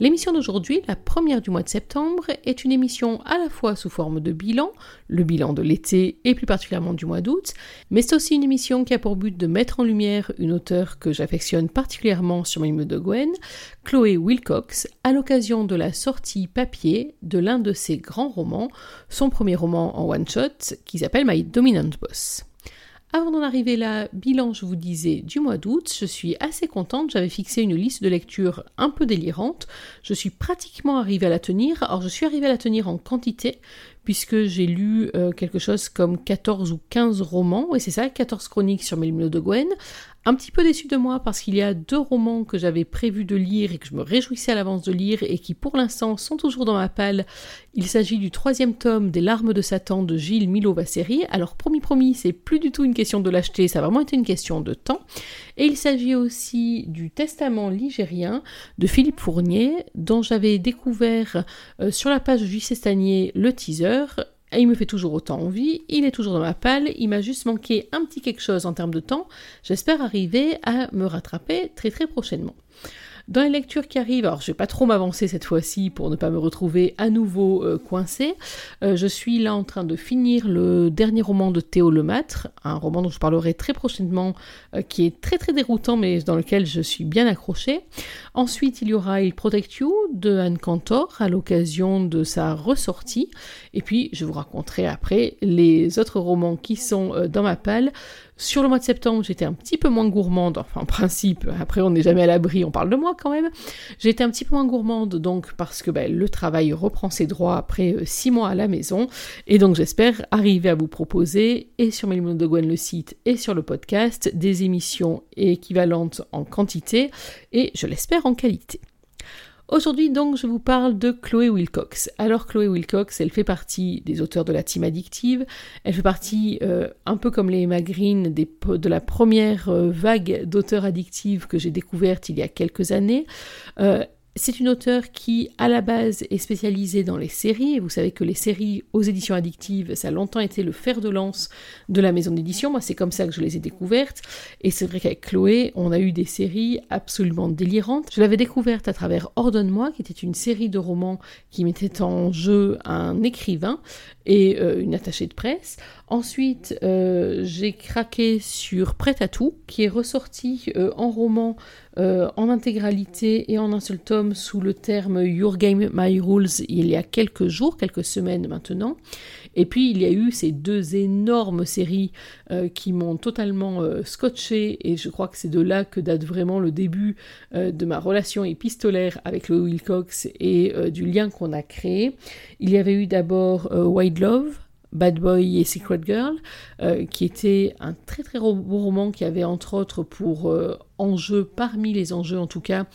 L'émission d'aujourd'hui, la première du mois de septembre, est une émission à la fois sous forme de bilan, le bilan de l'été et plus particulièrement du mois d'août, mais c'est aussi une émission qui a pour but de mettre en lumière une auteure que j'affectionne particulièrement sur mes de Gwen, Chloé Wilcox, à l'occasion de la sortie papier de l'un de ses grands romans, son premier roman en one-shot qui s'appelle My Dominant Boss. Avant d'en arriver là, bilan, je vous disais, du mois d'août, je suis assez contente, j'avais fixé une liste de lecture un peu délirante, je suis pratiquement arrivée à la tenir, alors je suis arrivée à la tenir en quantité, puisque j'ai lu euh, quelque chose comme 14 ou 15 romans, et c'est ça, 14 chroniques sur Mélimino de Gwen. Un petit peu déçu de moi parce qu'il y a deux romans que j'avais prévu de lire et que je me réjouissais à l'avance de lire et qui pour l'instant sont toujours dans ma palle. Il s'agit du troisième tome des Larmes de Satan de Gilles Milo-Vasseri. Alors promis promis, c'est plus du tout une question de l'acheter, ça a vraiment été une question de temps. Et il s'agit aussi du Testament ligérien de Philippe Fournier, dont j'avais découvert euh, sur la page de J. Stanier le teaser et il me fait toujours autant envie, il est toujours dans ma palle, il m'a juste manqué un petit quelque chose en termes de temps. J'espère arriver à me rattraper très très prochainement. Dans les lectures qui arrivent, alors je vais pas trop m'avancer cette fois-ci pour ne pas me retrouver à nouveau euh, coincé. Euh, je suis là en train de finir le dernier roman de Théo Lemâtre, un roman dont je parlerai très prochainement, euh, qui est très très déroutant mais dans lequel je suis bien accrochée. Ensuite, il y aura Il Protect You de Anne Cantor à l'occasion de sa ressortie. Et puis, je vous raconterai après les autres romans qui sont dans ma palle. Sur le mois de septembre, j'étais un petit peu moins gourmande, enfin en principe, après on n'est jamais à l'abri, on parle de moi quand même. Été un petit peu moins gourmande donc parce que ben, le travail reprend ses droits après euh, six mois à la maison, et donc j'espère arriver à vous proposer, et sur Mélimon de Gwen le site, et sur le podcast, des émissions équivalentes en quantité, et je l'espère en qualité. Aujourd'hui donc je vous parle de Chloé Wilcox. Alors Chloé Wilcox, elle fait partie des auteurs de la team addictive, elle fait partie euh, un peu comme les Emma Green de la première euh, vague d'auteurs addictives que j'ai découverte il y a quelques années. Euh, c'est une auteure qui, à la base, est spécialisée dans les séries. Vous savez que les séries aux éditions addictives, ça a longtemps été le fer de lance de la maison d'édition. Moi, c'est comme ça que je les ai découvertes. Et c'est vrai qu'avec Chloé, on a eu des séries absolument délirantes. Je l'avais découverte à travers Ordonne-moi, qui était une série de romans qui mettait en jeu un écrivain et euh, une attachée de presse. Ensuite, euh, j'ai craqué sur Prêt à tout, qui est ressorti euh, en roman en intégralité et en un seul tome sous le terme Your Game, My Rules il y a quelques jours, quelques semaines maintenant. Et puis il y a eu ces deux énormes séries qui m'ont totalement scotché et je crois que c'est de là que date vraiment le début de ma relation épistolaire avec le Wilcox et du lien qu'on a créé. Il y avait eu d'abord White Love, Bad Boy et Secret Girl, euh, qui était un très très beau roman qui avait entre autres pour euh, enjeu, parmi les enjeux en tout cas,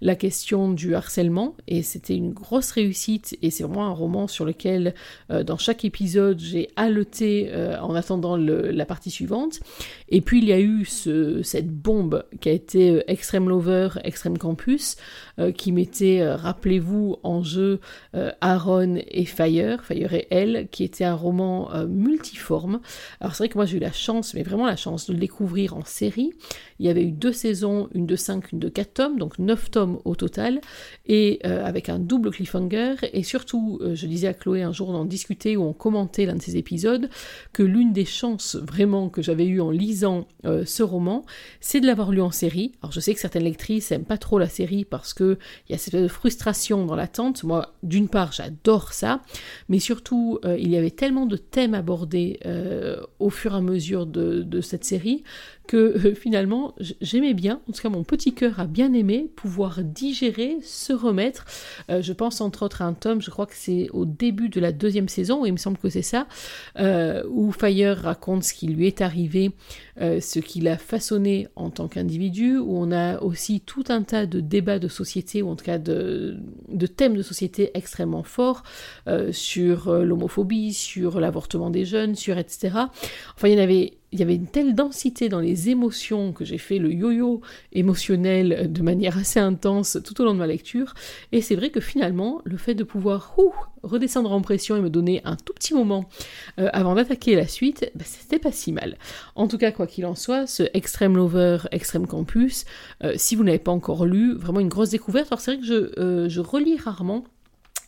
la question du harcèlement. Et c'était une grosse réussite. Et c'est vraiment un roman sur lequel, euh, dans chaque épisode, j'ai haleté euh, en attendant la partie suivante. Et puis il y a eu ce, cette bombe qui a été euh, Extreme Lover, Extreme Campus, qui mettait, rappelez-vous, en jeu Aaron et Fire, Fire et Elle, qui était un roman multiforme. Alors c'est vrai que moi j'ai eu la chance, mais vraiment la chance de le découvrir en série. Il y avait eu deux saisons, une de 5, une de 4 tomes, donc 9 tomes au total, et euh, avec un double cliffhanger. Et surtout, euh, je disais à Chloé un jour, on en discutait ou on commentait l'un de ces épisodes, que l'une des chances vraiment que j'avais eues en lisant euh, ce roman, c'est de l'avoir lu en série. Alors je sais que certaines lectrices n'aiment pas trop la série parce qu'il y a cette frustration dans l'attente. Moi, d'une part, j'adore ça, mais surtout, il y avait tellement de thèmes abordés au fur et à mesure de cette série que euh, finalement j'aimais bien, en tout cas mon petit cœur a bien aimé pouvoir digérer, se remettre. Euh, je pense entre autres à un tome, je crois que c'est au début de la deuxième saison, il me semble que c'est ça, euh, où Fire raconte ce qui lui est arrivé, ce qu'il a façonné en tant qu'individu, où on a aussi tout un tas de débats de société, ou en tout cas de, de thèmes de société extrêmement forts, sur l'homophobie, sur l'avortement des jeunes, sur etc. Enfin il y en avait il y avait une telle densité dans les émotions que j'ai fait le yo-yo émotionnel de manière assez intense tout au long de ma lecture. Et c'est vrai que finalement, le fait de pouvoir redescendre en pression et me donner un tout petit moment euh, avant d'attaquer la suite, bah, c'était pas si mal. En tout cas, quoi qu'il en soit, ce Extreme Lover, Extreme Campus, euh, si vous n'avez pas encore lu, vraiment une grosse découverte. Alors c'est vrai que je, euh, je relis rarement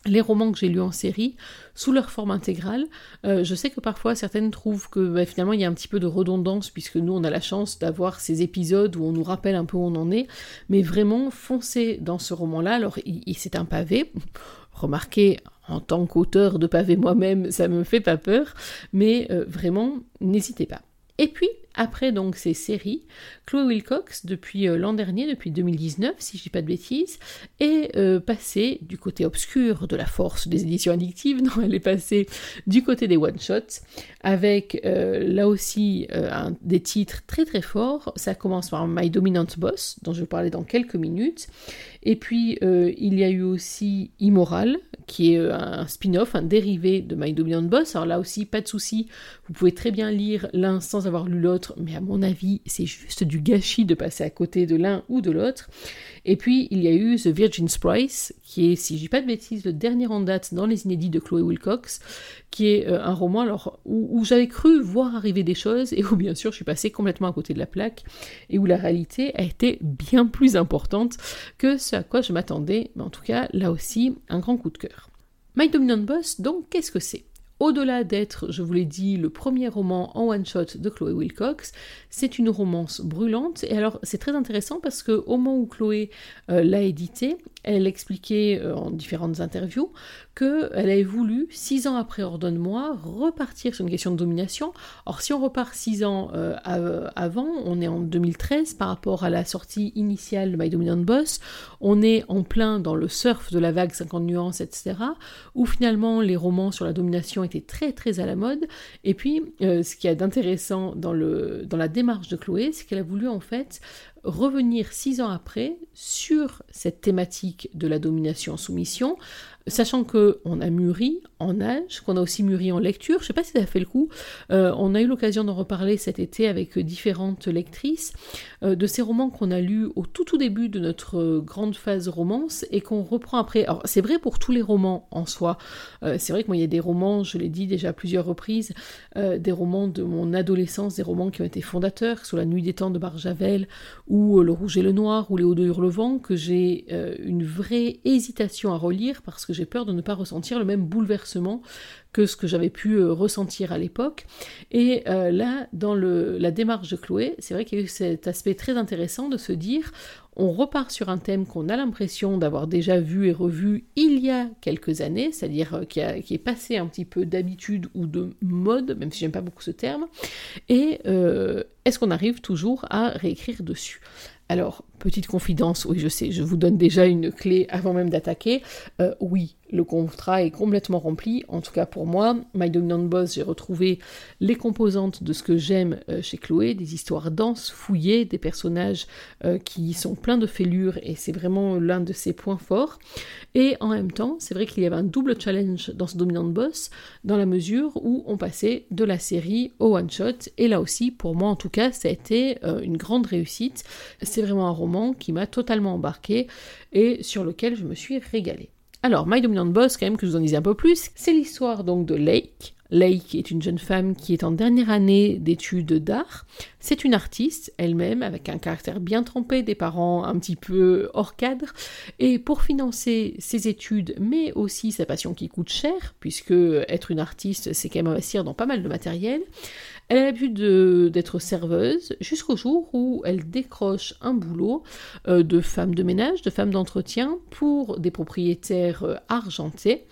les romans que j'ai lus en série sous leur forme intégrale. Euh, je sais que parfois certaines trouvent que bah, finalement il y a un petit peu de redondance puisque nous on a la chance d'avoir ces épisodes où on nous rappelle un peu où on en est, mais vraiment foncez dans ce roman-là. Alors c'est un pavé. Remarquez, en tant qu'auteur de pavé moi-même, ça me fait pas peur, mais euh, vraiment n'hésitez pas. Et puis, après donc ces séries, Chloé Wilcox, depuis euh, l'an dernier, depuis 2019, si je dis pas de bêtises, est euh, passée du côté obscur de la force des éditions addictives, non, elle est passée du côté des one-shots, avec euh, là aussi des titres très très forts. Ça commence par My Dominant Boss, dont je vais parler dans quelques minutes, et puis il y a eu aussi Immoral, qui est un spin-off, un dérivé de My Dominant Boss. Alors là aussi, pas de souci, vous pouvez très bien lire l'un sans avoir lu l'autre, mais à mon avis, c'est juste du gâchis de passer à côté de l'un ou de l'autre. Et puis, il y a eu The Virgin's Price, qui est, si je dis pas de bêtises, le dernier en date dans les inédits de Chloé Wilcox, qui est euh, un roman où, j'avais cru voir arriver des choses et où, bien sûr, je suis passée complètement à côté de la plaque et où la réalité a été bien plus importante que ce à quoi je m'attendais. Mais en tout cas, là aussi, un grand coup de cœur. My Dominant Boss, donc, qu'est-ce que c'est? Au-delà d'être, je vous l'ai dit, le premier roman en one-shot de Chloé Wilcox, c'est une romance brûlante. Et alors, c'est très intéressant parce que au moment où Chloé euh, l'a édité, elle expliquait euh, en différentes interviews qu'elle avait voulu, six ans après Ordonne-moi, repartir sur une question de domination. Or, si on repart six ans euh, avant, on est en 2013 par rapport à la sortie initiale de My Dominant Boss, on est en plein dans le surf de la vague 50 nuances, etc., où finalement les romans sur la domination étaient très très à la mode. Et puis, euh, ce qu'il y a d'intéressant dans, dans la démarche de Chloé, c'est qu'elle a voulu en fait revenir six ans après sur cette thématique de la domination-soumission, sachant que on a mûri en âge, qu'on a aussi mûri en lecture. Je ne sais pas si ça a fait le coup. Euh, on a eu l'occasion d'en reparler cet été avec différentes lectrices euh, de ces romans qu'on a lus au tout tout début de notre grande phase romance et qu'on reprend après. Alors c'est vrai pour tous les romans en soi. Euh, c'est vrai que moi il y a des romans, je l'ai dit déjà à plusieurs reprises, des romans de mon adolescence, des romans qui ont été fondateurs, sur la nuit des temps de Barjavel Le Rouge et le Noir ou Les Hauts de Hurlevent, que j'ai une vraie hésitation à relire parce que j'ai peur de ne pas ressentir le même bouleversement que ce que j'avais pu euh, ressentir à l'époque. Et euh, là, dans le, la démarche de Chloé, c'est vrai qu'il y a eu cet aspect très intéressant de se dire, on repart sur un thème qu'on a l'impression d'avoir déjà vu et revu il y a quelques années, c'est-à-dire euh, qui, est passé un petit peu d'habitude ou de mode, même si j'aime pas beaucoup ce terme, et est-ce qu'on arrive toujours à réécrire dessus? Alors, petite confidence, oui je sais, je vous donne déjà une clé avant même d'attaquer. oui, le contrat est complètement rempli, en tout cas pour moi. My Dominant Boss, j'ai retrouvé les composantes de ce que j'aime euh, chez Chloé, des histoires denses, fouillées, des personnages euh, qui sont pleins de fêlures et c'est vraiment l'un de ses points forts. Et en même temps, c'est vrai qu'il y avait un double challenge dans ce Dominant Boss, dans la mesure où on passait de la série au one-shot. Et là aussi, pour moi en tout cas, ça a été euh, une grande réussite. C'est vraiment un roman qui m'a totalement embarqué et sur lequel je me suis régalée. Alors, My Dominant Boss, quand même, que je vous en dise un peu plus, c'est l'histoire donc de Lake. Lake est une jeune femme qui est en dernière année d'études d'art. C'est une artiste elle-même, avec un caractère bien trempé, des parents un petit peu hors cadre. Et pour financer ses études, mais aussi sa passion qui coûte cher, puisque être une artiste, c'est quand même investir dans pas mal de matériel, elle a l'habitude d'être serveuse jusqu'au jour où elle décroche un boulot euh, de femme de ménage, de femme d'entretien pour des propriétaires euh, argentés.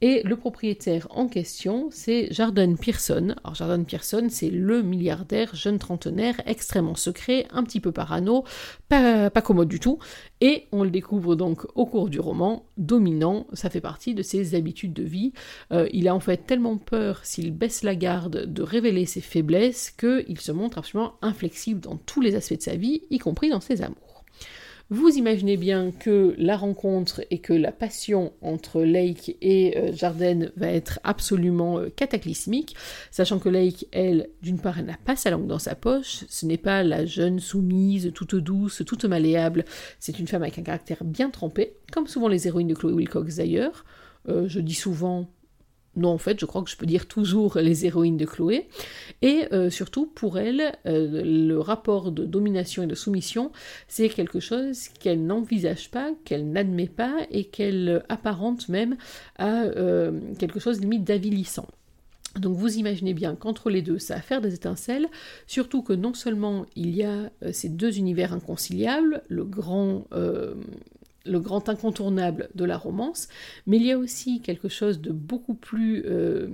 Et le propriétaire en question, c'est Jordan Pearson. Alors Jordan Pearson, c'est le milliardaire jeune trentenaire extrêmement secret, un petit peu parano, pas, commode du tout. Et on le découvre donc au cours du roman, dominant, ça fait partie de ses habitudes de vie. Euh, il a en fait tellement peur, s'il baisse la garde, de révéler ses faiblesses, qu'il se montre absolument inflexible dans tous les aspects de sa vie, y compris dans ses amours. Vous imaginez bien que la rencontre et que la passion entre Lake et euh, Jarden va être absolument euh, cataclysmique, sachant que Lake, elle, d'une part, elle n'a pas sa langue dans sa poche, ce n'est pas la jeune soumise, toute douce, toute malléable, c'est une femme avec un caractère bien trempé, comme souvent les héroïnes de Chloé Wilcox d'ailleurs. Euh, je dis souvent non, en fait, je crois que je peux dire toujours les héroïnes de Chloé. Et euh, surtout, pour elle, euh, le rapport de domination et de soumission, c'est quelque chose qu'elle n'envisage pas, qu'elle n'admet pas et qu'elle apparente même à euh, quelque chose limite d'avilissant. Donc vous imaginez bien qu'entre les deux, ça va faire des étincelles, surtout que non seulement il y a ces deux univers inconciliables, le grand le grand incontournable de la romance, mais il y a aussi quelque chose de beaucoup plus euh,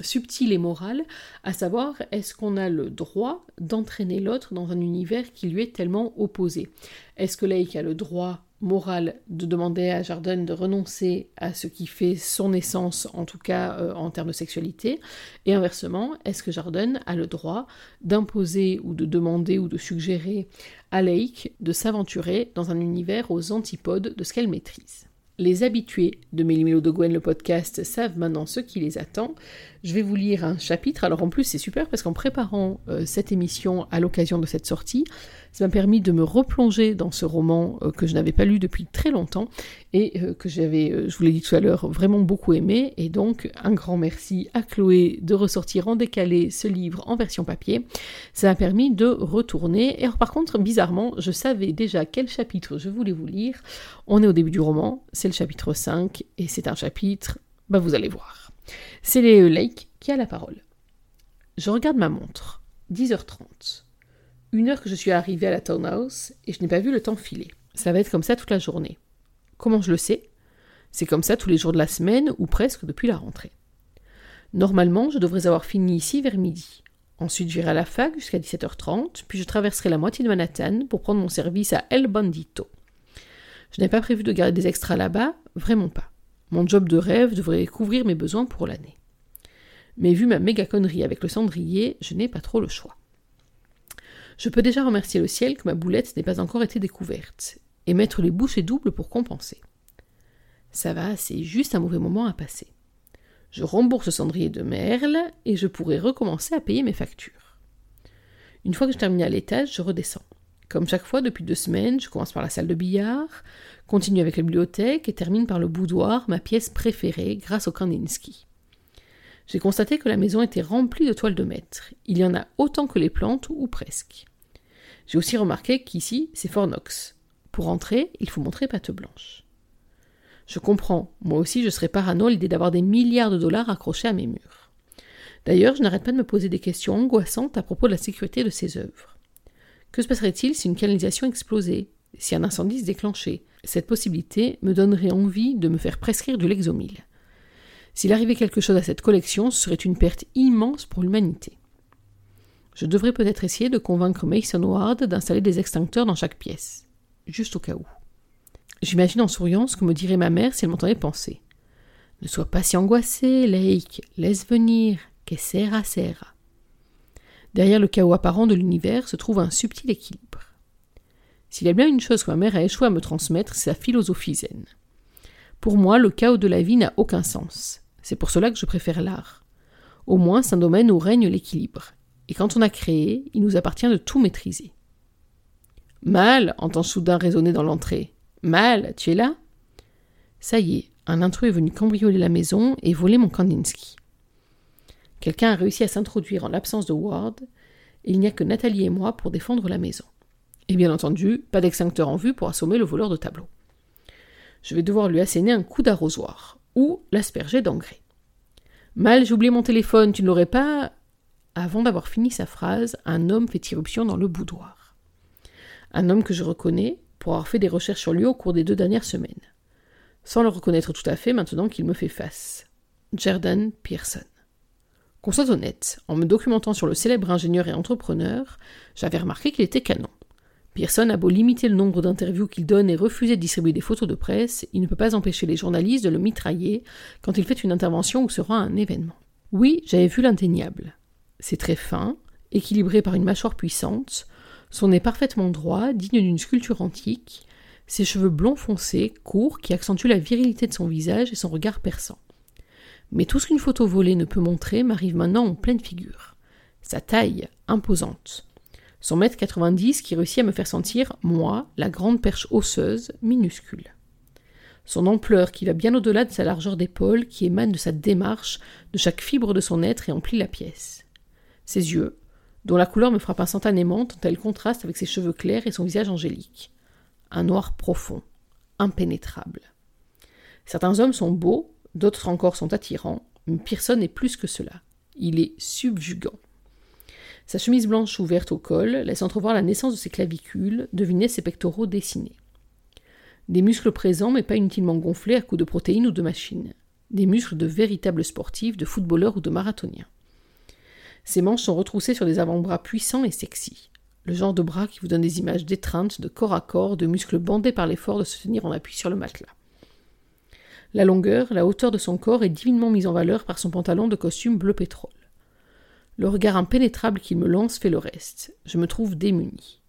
subtil et moral, à savoir est-ce qu'on a le droit d'entraîner l'autre dans un univers qui lui est tellement opposé? Est-ce que Lake a le droit morale de demander à Jardin de renoncer à ce qui fait son essence, en tout cas euh, en termes de sexualité, et inversement, est-ce que Jardin a le droit d'imposer ou de demander ou de suggérer à Lake de s'aventurer dans un univers aux antipodes de ce qu'elle maîtrise? Les habitués de Mélimelo de Gwen, le podcast, savent maintenant ce qui les attend. Je vais vous lire un chapitre. Alors en plus, c'est super parce qu'en préparant euh, cette émission à l'occasion de cette sortie, ça m'a permis de me replonger dans ce roman euh, que je n'avais pas lu depuis très longtemps et euh, que j'avais, euh, je vous l'ai dit tout à l'heure, vraiment beaucoup aimé. Et donc, un grand merci à Chloé de ressortir en décalé ce livre en version papier. Ça m'a permis de retourner. Et par contre, bizarrement, je savais déjà quel chapitre je voulais vous lire. On est au début du roman, c'est le chapitre 5, et c'est un chapitre, bah vous allez voir. C'est Lake qui a la parole. Je regarde ma montre. 10h30 une heure que je suis arrivée à la townhouse et je n'ai pas vu le temps filer. Ça va être comme ça toute la journée. Comment je le sais? C'est comme ça tous les jours de la semaine ou presque depuis la rentrée. Normalement, je devrais avoir fini ici vers midi. Ensuite, j'irai à la fac jusqu'à 17h30, puis je traverserai la moitié de Manhattan pour prendre mon service à El Bandito. Je n'ai pas prévu de garder des extras là-bas, vraiment pas. Mon job de rêve devrait couvrir mes besoins pour l'année. Mais vu ma méga connerie avec le cendrier, je n'ai pas trop le choix. Je peux déjà remercier le ciel que ma boulette n'ait pas encore été découverte, et mettre les bouchées doubles pour compenser. Ça va, c'est juste un mauvais moment à passer. Je rembourse cendrier de Merle, et je pourrai recommencer à payer mes factures. Une fois que je termine à l'étage, je redescends. Comme chaque fois depuis deux semaines, je commence par la salle de billard, continue avec la bibliothèque et termine par le boudoir, ma pièce préférée grâce au Kandinsky j'ai constaté que la maison était remplie de toiles de maître. Il y en a autant que les plantes, ou presque. J'ai aussi remarqué qu'ici, c'est Fornox. Pour entrer, il faut montrer patte blanche. Je comprends, moi aussi je serais parano l'idée d'avoir des milliards de dollars accrochés à mes murs. D'ailleurs, je n'arrête pas de me poser des questions angoissantes à propos de la sécurité de ces œuvres. Que se passerait-il si une canalisation explosait, si un incendie se déclenchait? Cette possibilité me donnerait envie de me faire prescrire du Lexomil. S'il arrivait quelque chose à cette collection, ce serait une perte immense pour l'humanité. Je devrais peut-être essayer de convaincre Mason Ward d'installer des extincteurs dans chaque pièce, juste au cas où. J'imagine en souriant ce que me dirait ma mère si elle m'entendait penser. Ne sois pas si angoissé, Lake, laisse venir, que sera sera. Derrière le chaos apparent de l'univers se trouve un subtil équilibre. S'il y a bien une chose que ma mère a échoué à me transmettre, c'est sa philosophie zen. Pour moi, le chaos de la vie n'a aucun sens. C'est pour cela que je préfère l'art. Au moins, c'est un domaine où règne l'équilibre. Et quand on a créé, il nous appartient de tout maîtriser. Mal, entend soudain résonner dans l'entrée. Mal, tu es là Ça y est, un intrus est venu cambrioler la maison et voler mon Kandinsky. Quelqu'un a réussi à s'introduire en l'absence de Ward, et il n'y a que Nathalie et moi pour défendre la maison. Et bien entendu, pas d'extincteur en vue pour assommer le voleur de tableau. Je vais devoir lui asséner un coup d'arrosoir ou l'asperger d'engrais. Mal, j'ai oublié mon téléphone, tu ne l'aurais pas Avant d'avoir fini sa phrase, un homme fait irruption dans le boudoir. Un homme que je reconnais pour avoir fait des recherches sur lui au cours des deux dernières semaines. Sans le reconnaître tout à fait maintenant qu'il me fait face. Jordan Pearson. Qu'on soit honnête, en me documentant sur le célèbre ingénieur et entrepreneur, j'avais remarqué qu'il était canon. Pearson a beau limiter le nombre d'interviews qu'il donne et refuser de distribuer des photos de presse, il ne peut pas empêcher les journalistes de le mitrailler quand il fait une intervention ou se rend un événement. Oui, j'avais vu l'indéniable. C'est très fin, équilibré par une mâchoire puissante, son nez parfaitement droit, digne d'une sculpture antique, ses cheveux blonds foncés, courts, qui accentuent la virilité de son visage et son regard perçant. Mais tout ce qu'une photo volée ne peut montrer m'arrive maintenant en pleine figure. Sa taille, imposante. Son mètre 90 qui réussit à me faire sentir, moi, la grande perche osseuse, minuscule. Son ampleur qui va bien au-delà de sa largeur d'épaule, qui émane de sa démarche, de chaque fibre de son être et emplit la pièce. Ses yeux, dont la couleur me frappe instantanément tant elle contraste avec ses cheveux clairs et son visage angélique. Un noir profond, impénétrable. Certains hommes sont beaux, d'autres encore sont attirants, mais Pearson est plus que cela. Il est subjugant. Sa chemise blanche ouverte au col laisse entrevoir la naissance de ses clavicules, deviner ses pectoraux dessinés. Des muscles présents mais pas inutilement gonflés à coups de protéines ou de machines. Des muscles de véritables sportifs, de footballeurs ou de marathoniens. Ses manches sont retroussées sur des avant-bras puissants et sexy. Le genre de bras qui vous donne des images d'étreinte, de corps à corps, de muscles bandés par l'effort de se tenir en appui sur le matelas. La longueur, la hauteur de son corps est divinement mise en valeur par son pantalon de costume bleu pétrole. Le regard impénétrable qu'il me lance fait le reste. Je me trouve démuni.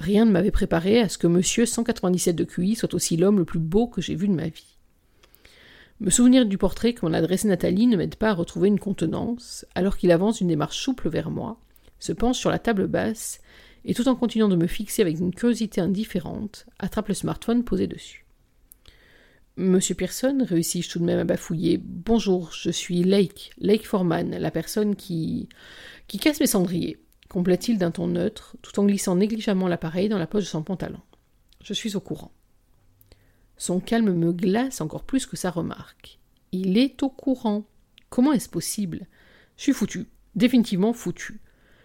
Rien ne m'avait préparé à ce que monsieur 197 de QI soit aussi l'homme le plus beau que j'ai vu de ma vie. Me souvenir du portrait que m'en adressait Nathalie ne m'aide pas à retrouver une contenance, alors qu'il avance d'une démarche souple vers moi, se penche sur la table basse, et tout en continuant de me fixer avec une curiosité indifférente, attrape le smartphone posé dessus. Monsieur Pearson, réussis-je tout de même à bafouiller. Bonjour, je suis Lake, Lake Foreman, la personne qui. qui casse mes cendriers, complète-t-il d'un ton neutre, tout en glissant négligemment l'appareil dans la poche de son pantalon. Je suis au courant. Son calme me glace encore plus que sa remarque. Il est au courant. Comment est-ce possible? Je suis foutu, définitivement foutu.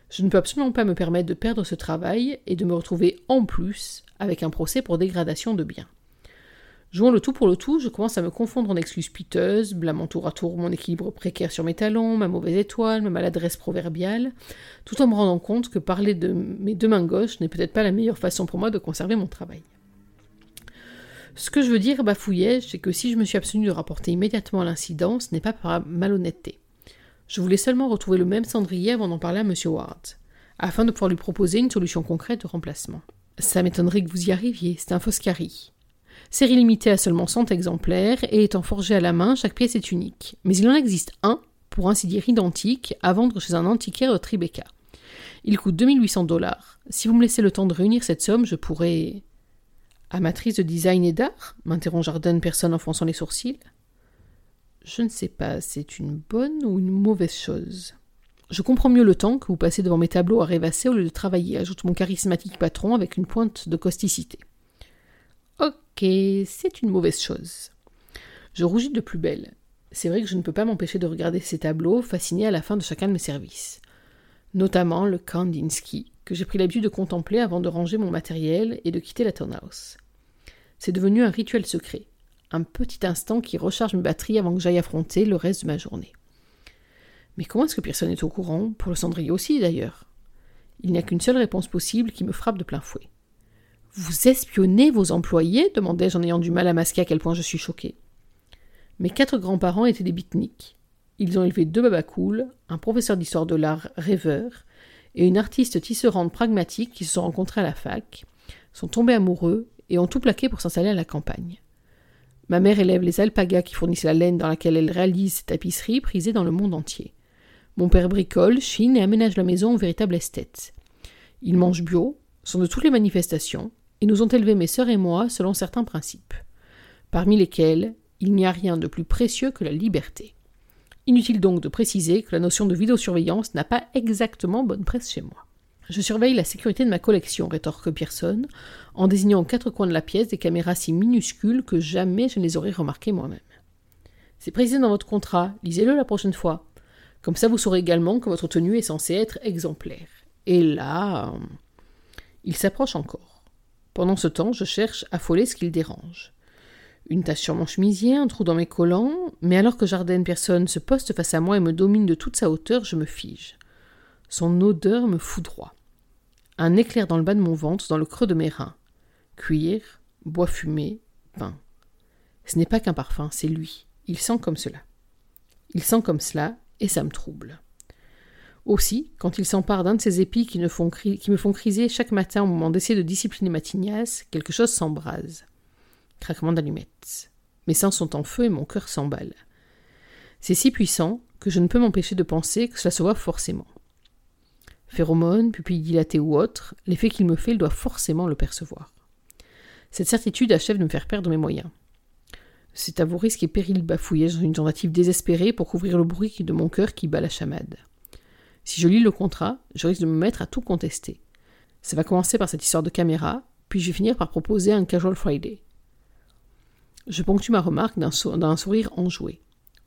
Je ne peux absolument pas me permettre de perdre ce travail et de me retrouver en plus avec un procès pour dégradation de biens. Jouant le tout pour le tout, je commence à me confondre en excuses piteuses, blâmant tour à tour mon équilibre précaire sur mes talons, ma mauvaise étoile, ma maladresse proverbiale, tout en me rendant compte que parler de mes deux mains gauches n'est peut-être pas la meilleure façon pour moi de conserver mon travail. Ce que je veux dire, bafouillais c'est que si je me suis abstenu de rapporter immédiatement l'incident, ce n'est pas par malhonnêteté. Je voulais seulement retrouver le même cendrier avant d'en parler à M. Ward, afin de pouvoir lui proposer une solution concrète de remplacement. Ça m'étonnerait que vous y arriviez, c'est un Foscari. Série limitée à seulement 100 exemplaires et étant forgé à la main, chaque pièce est unique. Mais il en existe un, pour ainsi dire identique, à vendre chez un antiquaire de Tribeca. Il coûte 2800 dollars. Si vous me laissez le temps de réunir cette somme, je pourrais. Amatrice de design et d'art? m'interroge Arden, personne enfonçant les sourcils. Je ne sais pas, c'est une bonne ou une mauvaise chose? Je comprends mieux le temps que vous passez devant mes tableaux à rêvasser au lieu de travailler, ajoute mon charismatique patron avec une pointe de causticité. Ok, c'est une mauvaise chose. Je rougis de plus belle. C'est vrai que je ne peux pas m'empêcher de regarder ces tableaux, fascinés à la fin de chacun de mes services. Notamment le Kandinsky, que j'ai pris l'habitude de contempler avant de ranger mon matériel et de quitter la townhouse. C'est devenu un rituel secret, un petit instant qui recharge mes batteries avant que j'aille affronter le reste de ma journée. Mais comment est-ce que personne n'est au courant, pour le cendrier aussi d'ailleurs? Il n'y a qu'une seule réponse possible qui me frappe de plein fouet. Vous espionnez vos employés demandai-je en ayant du mal à masquer à quel point je suis choqué. Mes quatre grands-parents étaient des bitniks. Ils ont élevé deux babacools, un professeur d'histoire de l'art rêveur et une artiste tisserande pragmatique qui se sont rencontrés à la fac, sont tombés amoureux et ont tout plaqué pour s'installer à la campagne. Ma mère élève les alpagas qui fournissent la laine dans laquelle elle réalise ses tapisseries prisées dans le monde entier. Mon père bricole, chine et aménage la maison en véritable esthète. Ils mangent bio, sont de toutes les manifestations, et nous ont élevés mes sœurs et moi selon certains principes, parmi lesquels il n'y a rien de plus précieux que la liberté. Inutile donc de préciser que la notion de vidéosurveillance n'a pas exactement bonne presse chez moi. Je surveille la sécurité de ma collection, rétorque Pearson, en désignant aux quatre coins de la pièce des caméras si minuscules que jamais je ne les aurais remarquées moi-même. C'est précisé dans votre contrat, lisez-le la prochaine fois. Comme ça, vous saurez également que votre tenue est censée être exemplaire. Et là. Il s'approche encore. Pendant ce temps, je cherche à affolé ce qu'il dérange. Une tache sur mon chemisier, un trou dans mes collants, mais alors que Jardine Personne se poste face à moi et me domine de toute sa hauteur, je me fige. Son odeur me foudroie un éclair dans le bas de mon ventre, dans le creux de mes reins. Cuir, bois fumé, pain. Ce n'est pas qu'un parfum, c'est lui. Il sent comme cela. Il sent comme cela, et ça me trouble. Aussi, quand il s'empare d'un de ces épis qui, me font criser chaque matin au moment d'essayer de discipliner ma tignasse, quelque chose s'embrase. Craquement d'allumettes. Mes seins sont en feu et mon cœur s'emballe. C'est si puissant que je ne peux m'empêcher de penser que cela se voit forcément. Phéromones, pupilles dilatées ou autre, l'effet qu'il me fait, il doit forcément le percevoir. Cette certitude achève de me faire perdre mes moyens. C'est à vos risques et périls bafouillais dans une tentative désespérée pour couvrir le bruit de mon cœur qui bat la chamade. Si je lis le contrat, je risque de me mettre à tout contester. Ça va commencer par cette histoire de caméra, puis je vais finir par proposer un casual Friday. Je ponctue ma remarque d'un, sourire enjoué,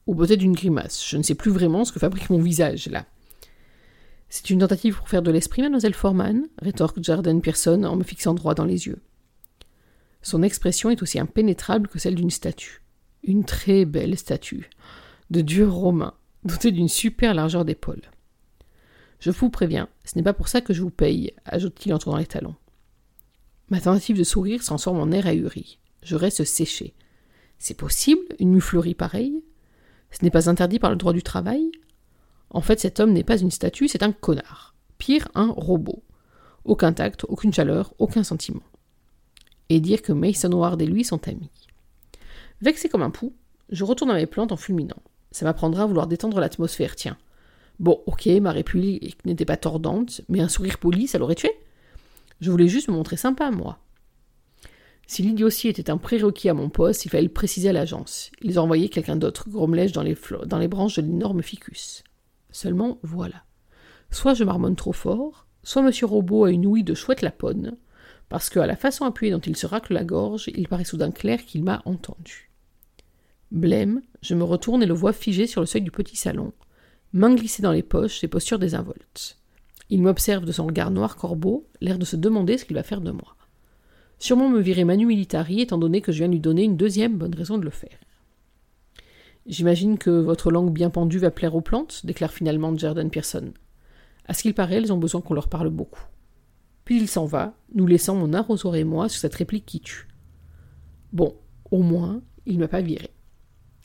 ou peut-être d'une grimace. Je ne sais plus vraiment ce que fabrique mon visage là. C'est une tentative pour faire de l'esprit, mademoiselle Forman, rétorque Jordan Pearson en me fixant droit dans les yeux. Son expression est aussi impénétrable que celle d'une statue. Une très belle statue, de dieu romain, dotée d'une super largeur d'épaule. Je vous préviens, ce n'est pas pour ça que je vous paye, ajoute-t-il en tournant les talons. Ma tentative de sourire transforme en air ahuri. Je reste séché. C'est possible, une muflerie pareille? Ce n'est pas interdit par le droit du travail? En fait, cet homme n'est pas une statue, c'est un connard. Pire, un robot. Aucun tact, aucune chaleur, aucun sentiment. Et dire que Mason Ward et lui sont amis. Vexé comme un pou, je retourne à mes plantes en fulminant. Ça m'apprendra à vouloir détendre l'atmosphère, tiens. Bon, ok, ma république n'était pas tordante, mais un sourire poli, ça l'aurait tué. Je voulais juste me montrer sympa, moi. Si l'idiotie était un prérequis à mon poste, il fallait le préciser à l'agence. Ils envoyé quelqu'un d'autre, grommelais dans les, branches de l'énorme ficus. Seulement, voilà. Soit je marmonne trop fort, soit Monsieur Robot a une ouïe de chouette laponne, parce que, à la façon appuyée dont il se racle la gorge, il paraît soudain clair qu'il m'a entendu. Blême, je me retourne et le vois figé sur le seuil du petit salon, main glissée dans les poches et posture désinvolte. Il m'observe de son regard noir corbeau, l'air de se demander ce qu'il va faire de moi. Sûrement me virer manu militari, étant donné que je viens lui donner une deuxième bonne raison de le faire. J'imagine que votre langue bien pendue va plaire aux plantes, déclare finalement Jordan Pearson. À ce qu'il paraît, elles ont besoin qu'on leur parle beaucoup. Puis il s'en va, nous laissant mon arrosoir et moi sur cette réplique qui tue. Bon, au moins, il ne m'a pas viré.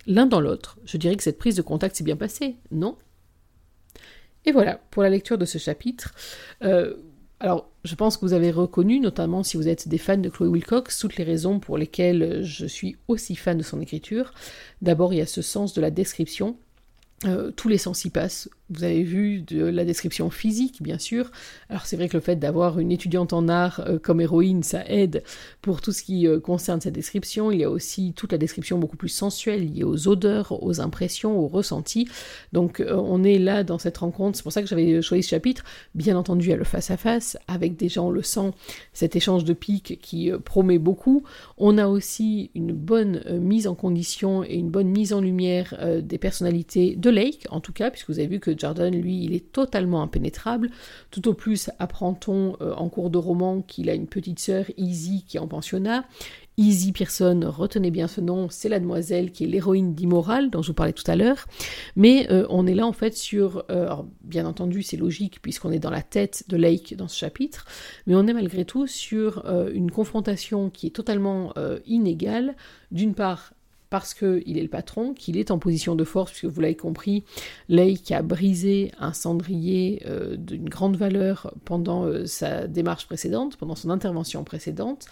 L'un dans l'autre, je dirais que cette prise de contact s'est bien passée, non? Et voilà pour la lecture de ce chapitre. Euh, alors, je pense que vous avez reconnu, notamment si vous êtes des fans de Chloé Wilcox, toutes les raisons pour lesquelles je suis aussi fan de son écriture. D'abord, il y a ce sens de la description euh, tous les sens y passent. Vous avez vu de la description physique, bien sûr. Alors c'est vrai que le fait d'avoir une étudiante en art euh, comme héroïne, ça aide pour tout ce qui euh, concerne cette description. Il y a aussi toute la description beaucoup plus sensuelle liée aux odeurs, aux impressions, aux ressentis. Donc on est là dans cette rencontre. C'est pour ça que j'avais choisi ce chapitre. Bien entendu, il y a le face-à-face avec des gens, on le sent, cet échange de piques qui promet beaucoup. On a aussi une bonne mise en condition et une bonne mise en lumière des personnalités de Lake, en tout cas, puisque vous avez vu que Jordan, lui, il est totalement impénétrable. Tout au plus, apprend-on euh, en cours de roman qu'il a une petite sœur, Easy, qui est en pensionnat. Easy Pearson, retenez bien ce nom, c'est la demoiselle qui est l'héroïne d'Immoral dont je vous parlais tout à l'heure. Mais euh, on est là en fait sur, euh, bien entendu c'est logique puisqu'on est dans la tête de Lake dans ce chapitre, mais on est malgré tout sur une confrontation qui est totalement inégale. D'une part parce qu'il est le patron, qu'il est en position de force, puisque vous l'avez compris, Lake a brisé un cendrier euh, d'une grande valeur pendant euh, sa démarche précédente, pendant son intervention précédente,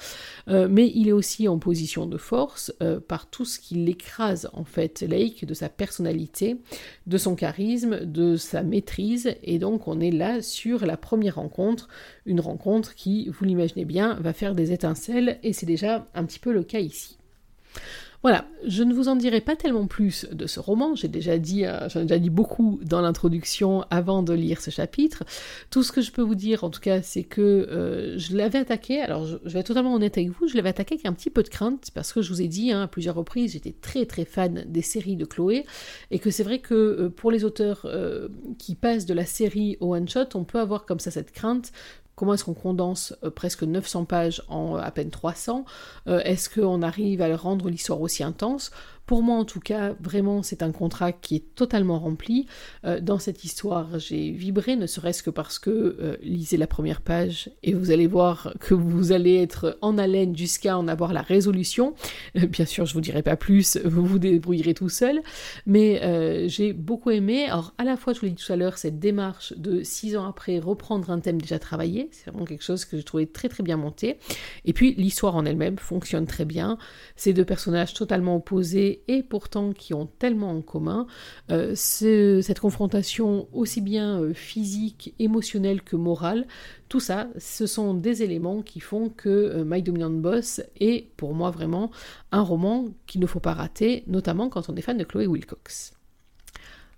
euh, mais il est aussi en position de force par tout ce qui l'écrase en fait, Lake, de sa personnalité, de son charisme, de sa maîtrise, et donc on est là sur la première rencontre, une rencontre qui, vous l'imaginez bien, va faire des étincelles, et c'est déjà un petit peu le cas ici. Voilà, je ne vous en dirai pas tellement plus de ce roman, j'ai déjà dit, euh, j'en ai déjà dit beaucoup dans l'introduction avant de lire ce chapitre. Tout ce que je peux vous dire en tout cas, c'est que euh, je l'avais attaqué, alors je, vais être totalement honnête avec vous, je l'avais attaqué avec un petit peu de crainte, parce que je vous ai dit hein, à plusieurs reprises, j'étais très très fan des séries de Chloé, et que c'est vrai que euh, pour les auteurs qui passent de la série au one-shot, on peut avoir comme ça cette crainte Comment est-ce qu'on condense euh, presque 900 pages en à peine 300 euh, Est-ce qu'on arrive à rendre l'histoire aussi intense? Pour moi, en tout cas, vraiment, c'est un contrat qui est totalement rempli. Euh, dans cette histoire, j'ai vibré, ne serait-ce que parce que euh, lisez la première page et vous allez voir que vous allez être en haleine jusqu'à en avoir la résolution. Euh, bien sûr, je vous dirai pas plus, vous vous débrouillerez tout seul. Mais j'ai beaucoup aimé. Alors, à la fois, je vous l'ai dit tout à l'heure, cette démarche de six ans après reprendre un thème déjà travaillé, c'est vraiment quelque chose que j'ai trouvé très très bien monté. Et puis, l'histoire en elle-même fonctionne très bien. Ces deux personnages totalement opposés et pourtant qui ont tellement en commun. Euh, cette confrontation aussi bien euh, physique, émotionnelle que morale, tout ça, ce sont des éléments qui font que euh, My Dominant Boss est pour moi vraiment un roman qu'il ne faut pas rater, notamment quand on est fan de Chloé Wilcox.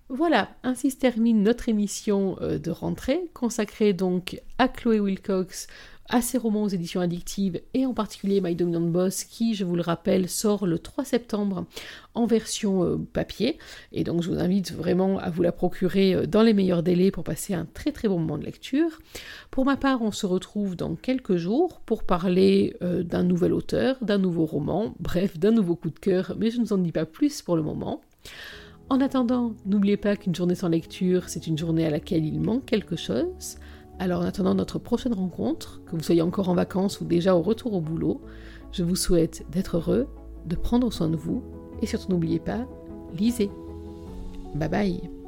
Voilà, ainsi se termine notre émission de rentrée, consacrée donc à Chloé Wilcox, à ses romans aux éditions addictives et en particulier My Dominant Boss qui, je vous le rappelle, sort le 3 septembre en version euh, papier. Et donc je vous invite vraiment à vous la procurer euh, dans les meilleurs délais pour passer un très très bon moment de lecture. Pour ma part, on se retrouve dans quelques jours pour parler euh, d'un nouvel auteur, d'un nouveau roman, bref, d'un nouveau coup de cœur, mais je ne vous en dis pas plus pour le moment. En attendant, n'oubliez pas qu'une journée sans lecture, c'est une journée à laquelle il manque quelque chose. Alors en attendant notre prochaine rencontre, que vous soyez encore en vacances ou déjà au retour au boulot, je vous souhaite d'être heureux, de prendre soin de vous et surtout n'oubliez pas, lisez. Bye bye